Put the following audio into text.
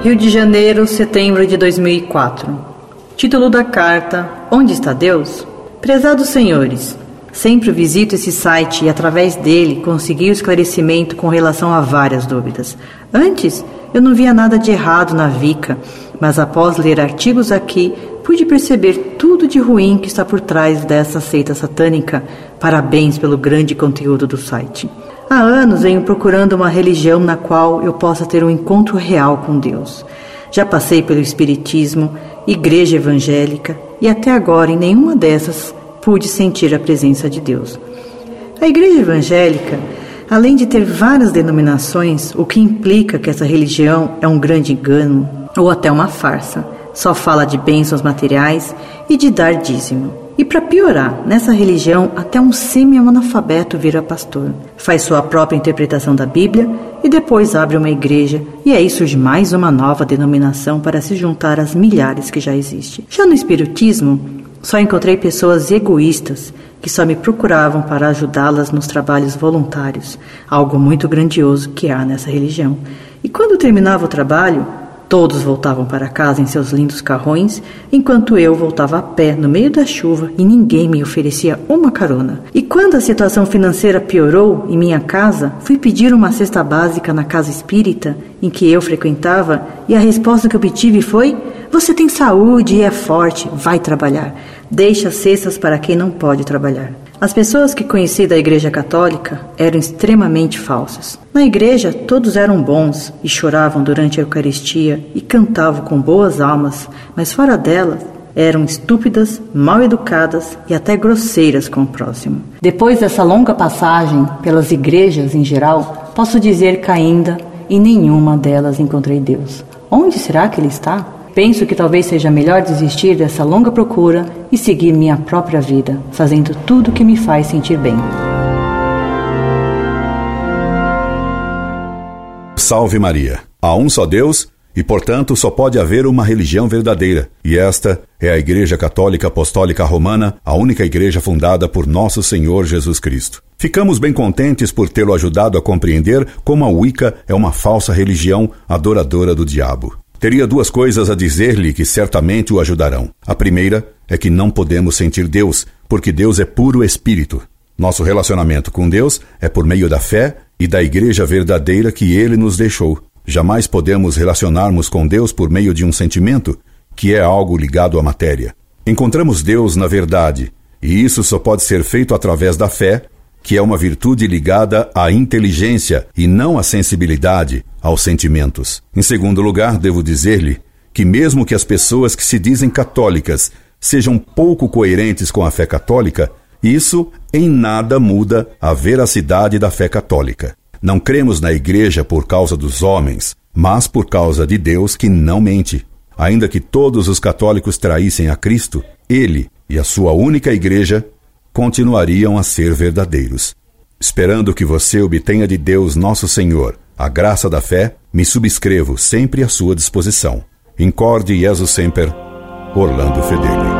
Rio de Janeiro, setembro de 2004. Título da carta: Onde está Deus? Prezados senhores, sempre visito esse site e através dele consegui o esclarecimento com relação a várias dúvidas. Antes, eu não via nada de errado na Vica, mas após ler artigos aqui, pude perceber tudo de ruim que está por trás dessa seita satânica. Parabéns pelo grande conteúdo do site. Há anos venho procurando uma religião na qual eu possa ter um encontro real com Deus. Já passei pelo Espiritismo, igreja evangélica e até agora em nenhuma dessas pude sentir a presença de Deus. A igreja evangélica, além de ter várias denominações, o que implica que essa religião é um grande engano ou até uma farsa, só fala de bênçãos materiais e de dar dízimo. E para piorar, nessa religião, até um semi-analfabeto vira pastor. Faz sua própria interpretação da Bíblia e depois abre uma igreja, e aí surge mais uma nova denominação para se juntar às milhares que já existem. Já no Espiritismo, só encontrei pessoas egoístas que só me procuravam para ajudá-las nos trabalhos voluntários, algo muito grandioso que há nessa religião. E quando terminava o trabalho, Todos voltavam para casa em seus lindos carrões, enquanto eu voltava a pé no meio da chuva e ninguém me oferecia uma carona. E quando a situação financeira piorou em minha casa, fui pedir uma cesta básica na casa espírita em que eu frequentava e a resposta que obtive foi: Você tem saúde e é forte, vai trabalhar. Deixa cestas para quem não pode trabalhar. As pessoas que conheci da Igreja Católica eram extremamente falsas. Na igreja, todos eram bons e choravam durante a Eucaristia e cantavam com boas almas, mas fora dela, eram estúpidas, mal educadas e até grosseiras com o próximo. Depois dessa longa passagem pelas igrejas em geral, posso dizer que ainda em nenhuma delas encontrei Deus. Onde será que Ele está? Penso que talvez seja melhor desistir dessa longa procura e seguir minha própria vida, fazendo tudo o que me faz sentir bem. Salve Maria! Há um só Deus e, portanto, só pode haver uma religião verdadeira, e esta é a Igreja Católica Apostólica Romana, a única igreja fundada por Nosso Senhor Jesus Cristo. Ficamos bem contentes por tê-lo ajudado a compreender como a Wicca é uma falsa religião adoradora do diabo. Teria duas coisas a dizer-lhe que certamente o ajudarão. A primeira é que não podemos sentir Deus, porque Deus é puro espírito. Nosso relacionamento com Deus é por meio da fé e da igreja verdadeira que ele nos deixou. Jamais podemos relacionarmos com Deus por meio de um sentimento, que é algo ligado à matéria. Encontramos Deus na verdade, e isso só pode ser feito através da fé que é uma virtude ligada à inteligência e não à sensibilidade, aos sentimentos. Em segundo lugar, devo dizer-lhe que, mesmo que as pessoas que se dizem católicas sejam pouco coerentes com a fé católica, isso em nada muda a veracidade da fé católica. Não cremos na Igreja por causa dos homens, mas por causa de Deus que não mente. Ainda que todos os católicos traíssem a Cristo, ele e a sua única Igreja continuariam a ser verdadeiros. Esperando que você obtenha de Deus nosso Senhor a graça da fé, me subscrevo sempre à sua disposição. Incorde Jesus Semper, Orlando Fedeli.